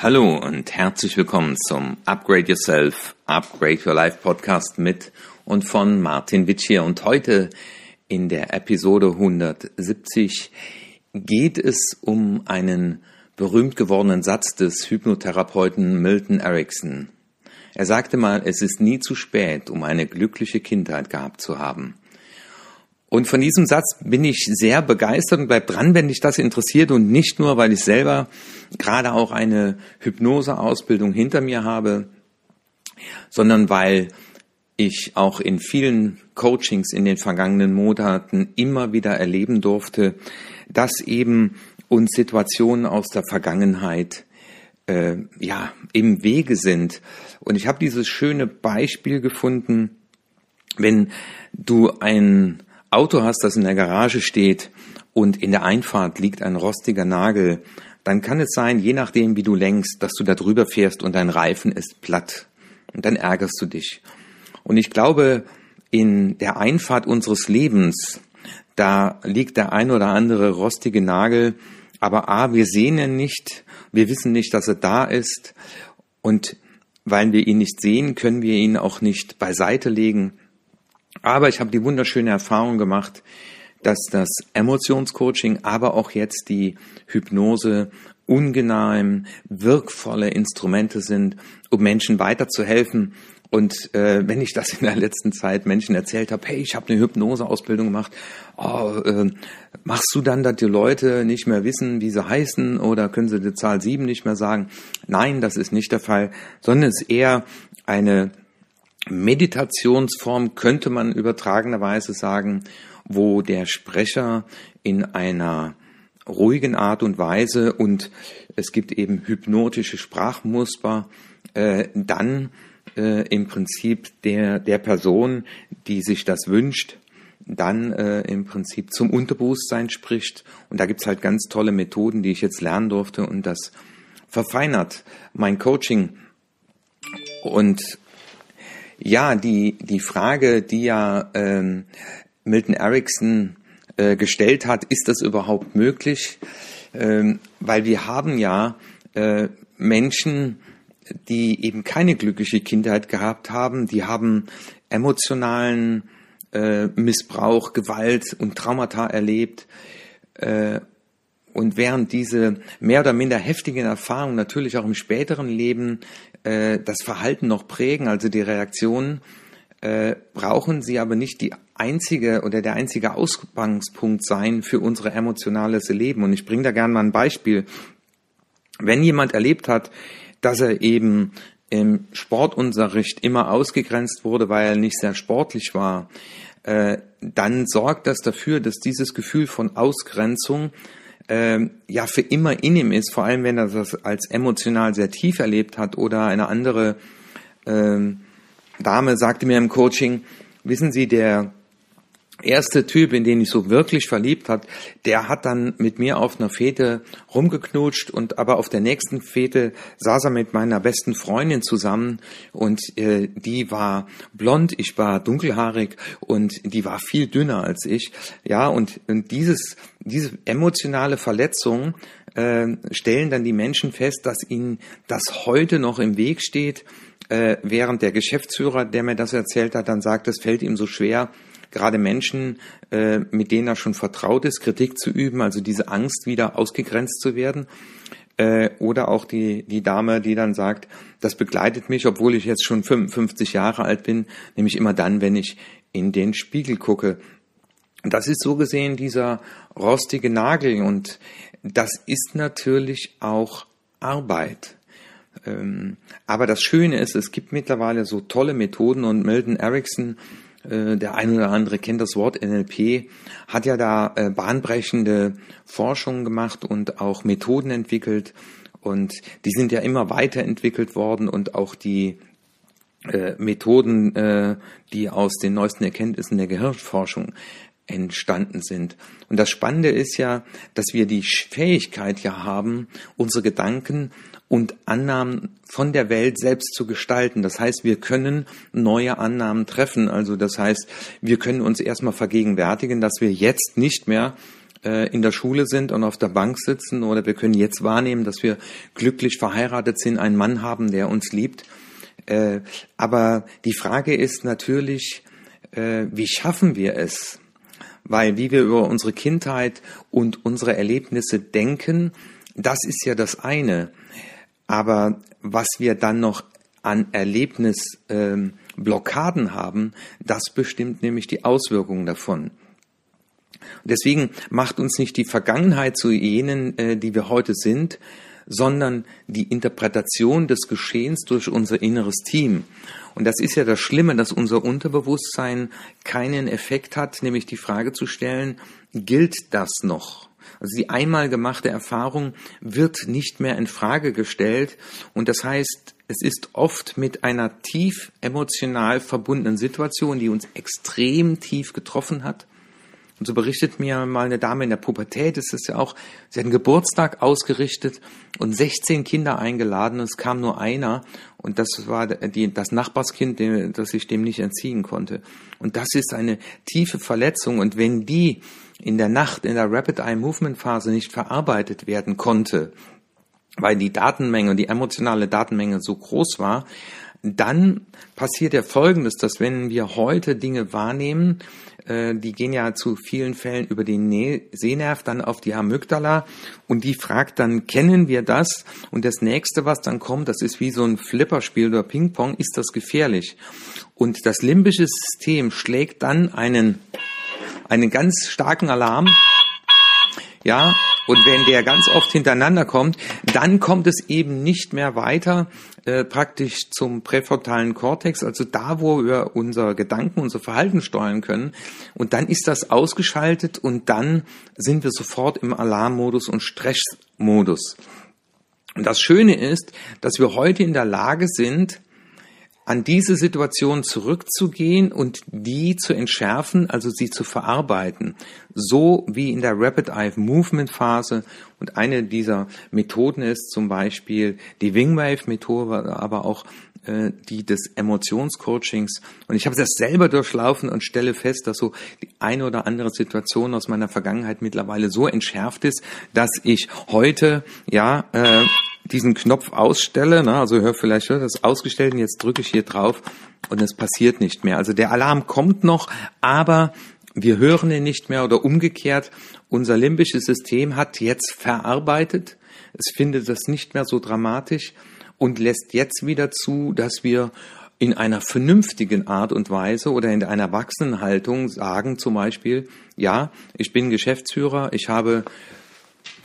Hallo und herzlich willkommen zum Upgrade Yourself, Upgrade Your Life Podcast mit und von Martin Witsch hier. Und heute in der Episode 170 geht es um einen berühmt gewordenen Satz des Hypnotherapeuten Milton Erickson. Er sagte mal, es ist nie zu spät, um eine glückliche Kindheit gehabt zu haben. Und von diesem Satz bin ich sehr begeistert und bleib dran, wenn dich das interessiert und nicht nur, weil ich selber gerade auch eine Hypnoseausbildung hinter mir habe, sondern weil ich auch in vielen Coachings in den vergangenen Monaten immer wieder erleben durfte, dass eben uns Situationen aus der Vergangenheit äh, ja im Wege sind. Und ich habe dieses schöne Beispiel gefunden, wenn du ein Auto hast, das in der Garage steht und in der Einfahrt liegt ein rostiger Nagel, dann kann es sein, je nachdem, wie du lenkst, dass du da drüber fährst und dein Reifen ist platt. Und dann ärgerst du dich. Und ich glaube, in der Einfahrt unseres Lebens, da liegt der ein oder andere rostige Nagel, aber A, wir sehen ihn nicht, wir wissen nicht, dass er da ist und weil wir ihn nicht sehen, können wir ihn auch nicht beiseite legen. Aber ich habe die wunderschöne Erfahrung gemacht, dass das Emotionscoaching, aber auch jetzt die Hypnose ungeheim wirkvolle Instrumente sind, um Menschen weiterzuhelfen. Und äh, wenn ich das in der letzten Zeit Menschen erzählt habe, hey, ich habe eine Hypnoseausbildung gemacht, oh, äh, machst du dann, dass die Leute nicht mehr wissen, wie sie heißen oder können sie die Zahl sieben nicht mehr sagen? Nein, das ist nicht der Fall, sondern es ist eher eine Meditationsform könnte man übertragenerweise sagen, wo der Sprecher in einer ruhigen Art und Weise und es gibt eben hypnotische Sprachmuster, äh, dann äh, im Prinzip der, der Person, die sich das wünscht, dann äh, im Prinzip zum Unterbewusstsein spricht. Und da gibt's halt ganz tolle Methoden, die ich jetzt lernen durfte und das verfeinert mein Coaching. Und ja, die, die Frage, die ja ähm, Milton Erickson äh, gestellt hat, ist das überhaupt möglich? Ähm, weil wir haben ja äh, Menschen, die eben keine glückliche Kindheit gehabt haben, die haben emotionalen äh, Missbrauch, Gewalt und Traumata erlebt. Äh, und während diese mehr oder minder heftigen Erfahrungen natürlich auch im späteren Leben äh, das Verhalten noch prägen, also die Reaktionen, äh, brauchen sie aber nicht die einzige oder der einzige Ausgangspunkt sein für unser emotionales Leben. Und ich bringe da gerne mal ein Beispiel. Wenn jemand erlebt hat, dass er eben im Sportunterricht immer ausgegrenzt wurde, weil er nicht sehr sportlich war, äh, dann sorgt das dafür, dass dieses Gefühl von Ausgrenzung ähm, ja für immer in ihm ist, vor allem wenn er das als emotional sehr tief erlebt hat. Oder eine andere ähm, Dame sagte mir im Coaching, wissen Sie, der erste Typ, in den ich so wirklich verliebt hat, der hat dann mit mir auf einer Fete rumgeknutscht und aber auf der nächsten Fete saß er mit meiner besten Freundin zusammen und äh, die war blond, ich war dunkelhaarig und die war viel dünner als ich. Ja, und, und dieses, diese emotionale Verletzung äh, stellen dann die Menschen fest, dass ihnen das heute noch im Weg steht, äh, während der Geschäftsführer, der mir das erzählt hat, dann sagt, es fällt ihm so schwer, gerade Menschen, äh, mit denen er schon vertraut ist, Kritik zu üben, also diese Angst, wieder ausgegrenzt zu werden. Äh, oder auch die, die Dame, die dann sagt, das begleitet mich, obwohl ich jetzt schon 55 Jahre alt bin, nämlich immer dann, wenn ich in den Spiegel gucke. Das ist so gesehen dieser rostige Nagel und das ist natürlich auch Arbeit. Ähm, aber das Schöne ist, es gibt mittlerweile so tolle Methoden und Milton Erickson der eine oder andere kennt das Wort NLP, hat ja da äh, bahnbrechende Forschungen gemacht und auch Methoden entwickelt. Und die sind ja immer weiterentwickelt worden und auch die äh, Methoden, äh, die aus den neuesten Erkenntnissen der Gehirnforschung entstanden sind. Und das Spannende ist ja, dass wir die Fähigkeit ja haben, unsere Gedanken und Annahmen von der Welt selbst zu gestalten. Das heißt, wir können neue Annahmen treffen. Also das heißt, wir können uns erstmal vergegenwärtigen, dass wir jetzt nicht mehr äh, in der Schule sind und auf der Bank sitzen oder wir können jetzt wahrnehmen, dass wir glücklich verheiratet sind, einen Mann haben, der uns liebt. Äh, aber die Frage ist natürlich, äh, wie schaffen wir es? Weil wie wir über unsere Kindheit und unsere Erlebnisse denken, das ist ja das eine. Aber was wir dann noch an Erlebnisblockaden ähm, haben, das bestimmt nämlich die Auswirkungen davon. Deswegen macht uns nicht die Vergangenheit zu jenen, äh, die wir heute sind, sondern die Interpretation des Geschehens durch unser inneres Team. Und das ist ja das Schlimme, dass unser Unterbewusstsein keinen Effekt hat, nämlich die Frage zu stellen, gilt das noch? Also die einmal gemachte Erfahrung wird nicht mehr in Frage gestellt und das heißt, es ist oft mit einer tief emotional verbundenen Situation, die uns extrem tief getroffen hat, und so berichtet mir mal eine Dame in der Pubertät, ist es ja auch, sie hat einen Geburtstag ausgerichtet und 16 Kinder eingeladen und es kam nur einer und das war die, das Nachbarskind, das ich dem nicht entziehen konnte. Und das ist eine tiefe Verletzung und wenn die in der Nacht, in der Rapid Eye Movement Phase nicht verarbeitet werden konnte, weil die Datenmenge die emotionale Datenmenge so groß war, dann passiert ja Folgendes, dass wenn wir heute Dinge wahrnehmen, äh, die gehen ja zu vielen Fällen über den Sehnerv dann auf die Amygdala und die fragt dann, kennen wir das? Und das nächste, was dann kommt, das ist wie so ein Flipperspiel oder Ping-Pong, ist das gefährlich? Und das limbische System schlägt dann einen, einen ganz starken Alarm. Ja, und wenn der ganz oft hintereinander kommt, dann kommt es eben nicht mehr weiter äh, praktisch zum präfrontalen Kortex, also da, wo wir unser Gedanken, unser Verhalten steuern können. Und dann ist das ausgeschaltet und dann sind wir sofort im Alarmmodus und Stressmodus. Und das Schöne ist, dass wir heute in der Lage sind, an diese Situation zurückzugehen und die zu entschärfen, also sie zu verarbeiten. So wie in der Rapid Eye Movement Phase. Und eine dieser Methoden ist zum Beispiel die Wingwave Methode, aber auch äh, die des Emotionscoachings. Und ich habe das selber durchlaufen und stelle fest, dass so die eine oder andere Situation aus meiner Vergangenheit mittlerweile so entschärft ist, dass ich heute ja äh, diesen Knopf ausstelle, ne, also hör vielleicht hör das ausgestellt und jetzt drücke ich hier drauf und es passiert nicht mehr. Also der Alarm kommt noch, aber wir hören ihn nicht mehr oder umgekehrt. Unser limbisches System hat jetzt verarbeitet. Es findet das nicht mehr so dramatisch und lässt jetzt wieder zu, dass wir in einer vernünftigen Art und Weise oder in einer Erwachsenenhaltung sagen zum Beispiel, ja, ich bin Geschäftsführer, ich habe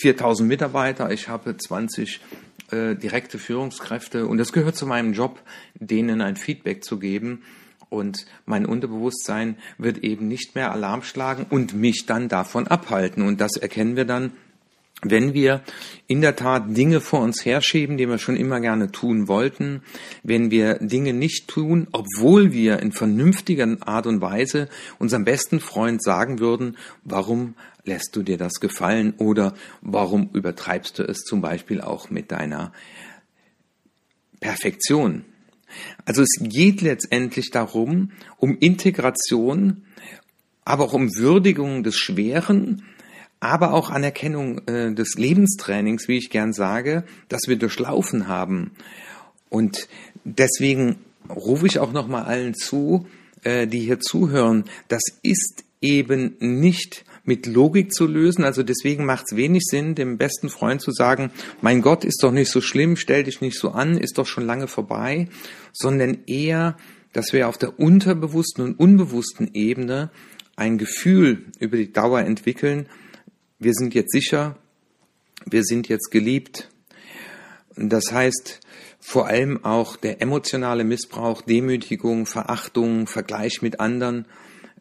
4000 Mitarbeiter, ich habe 20 äh, direkte Führungskräfte und es gehört zu meinem Job, denen ein Feedback zu geben. Und mein Unterbewusstsein wird eben nicht mehr Alarm schlagen und mich dann davon abhalten. Und das erkennen wir dann, wenn wir in der Tat Dinge vor uns herschieben, die wir schon immer gerne tun wollten, wenn wir Dinge nicht tun, obwohl wir in vernünftiger Art und Weise unserem besten Freund sagen würden, warum lässt du dir das gefallen oder warum übertreibst du es zum Beispiel auch mit deiner Perfektion? Also es geht letztendlich darum, um Integration, aber auch um Würdigung des Schweren, aber auch Anerkennung äh, des Lebenstrainings, wie ich gern sage, dass wir durchlaufen haben. Und deswegen rufe ich auch nochmal allen zu, äh, die hier zuhören, das ist eben nicht mit Logik zu lösen. Also deswegen macht es wenig Sinn, dem besten Freund zu sagen, mein Gott ist doch nicht so schlimm, stell dich nicht so an, ist doch schon lange vorbei, sondern eher, dass wir auf der unterbewussten und unbewussten Ebene ein Gefühl über die Dauer entwickeln, wir sind jetzt sicher, wir sind jetzt geliebt. Das heißt, vor allem auch der emotionale Missbrauch, Demütigung, Verachtung, Vergleich mit anderen,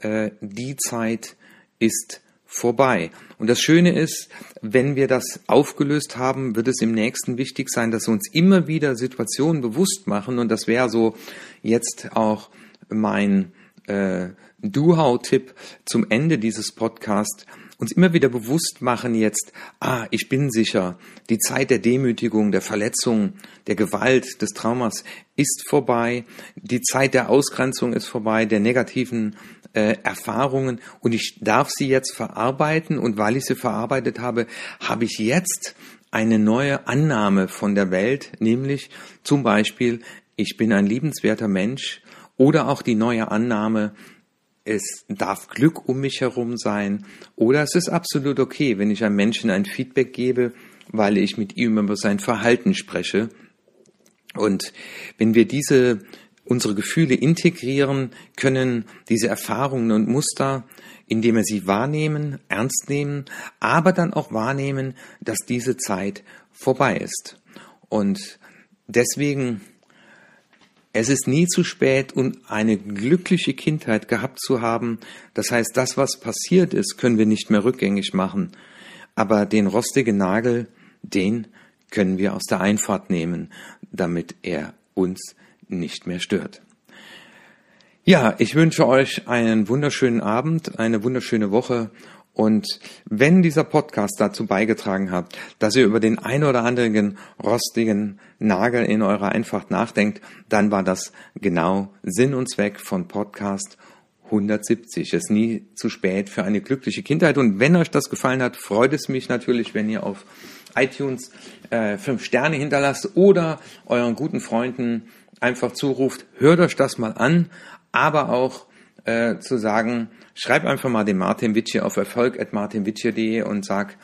äh, die Zeit ist vorbei. Und das Schöne ist, wenn wir das aufgelöst haben, wird es im nächsten wichtig sein, dass wir uns immer wieder Situationen bewusst machen. Und das wäre so jetzt auch mein äh, Do-How-Tipp zum Ende dieses Podcasts, uns immer wieder bewusst machen jetzt, ah, ich bin sicher, die Zeit der Demütigung, der Verletzung, der Gewalt, des Traumas ist vorbei, die Zeit der Ausgrenzung ist vorbei, der negativen äh, Erfahrungen. Und ich darf sie jetzt verarbeiten. Und weil ich sie verarbeitet habe, habe ich jetzt eine neue Annahme von der Welt, nämlich zum Beispiel, ich bin ein liebenswerter Mensch. Oder auch die neue Annahme, es darf Glück um mich herum sein oder es ist absolut okay, wenn ich einem Menschen ein Feedback gebe, weil ich mit ihm über sein Verhalten spreche. Und wenn wir diese unsere Gefühle integrieren können, diese Erfahrungen und Muster, indem wir sie wahrnehmen, ernst nehmen, aber dann auch wahrnehmen, dass diese Zeit vorbei ist. Und deswegen es ist nie zu spät, um eine glückliche Kindheit gehabt zu haben. Das heißt, das, was passiert ist, können wir nicht mehr rückgängig machen. Aber den rostigen Nagel, den können wir aus der Einfahrt nehmen, damit er uns nicht mehr stört. Ja, ich wünsche euch einen wunderschönen Abend, eine wunderschöne Woche und wenn dieser Podcast dazu beigetragen hat, dass ihr über den ein oder anderen rostigen Nagel in eurer Einfahrt nachdenkt, dann war das genau Sinn und Zweck von Podcast 170. Es ist nie zu spät für eine glückliche Kindheit. Und wenn euch das gefallen hat, freut es mich natürlich, wenn ihr auf iTunes äh, fünf Sterne hinterlasst oder euren guten Freunden einfach zuruft, hört euch das mal an, aber auch äh, zu sagen, schreib einfach mal den Martin Witsche auf erfolg.martinwitsche.de und sag,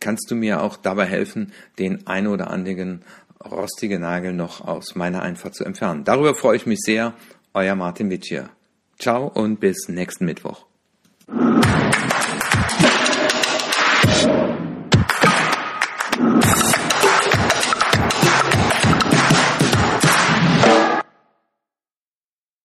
kannst du mir auch dabei helfen, den ein oder anderen rostigen Nagel noch aus meiner Einfahrt zu entfernen. Darüber freue ich mich sehr. Euer Martin Witsche. Ciao und bis nächsten Mittwoch.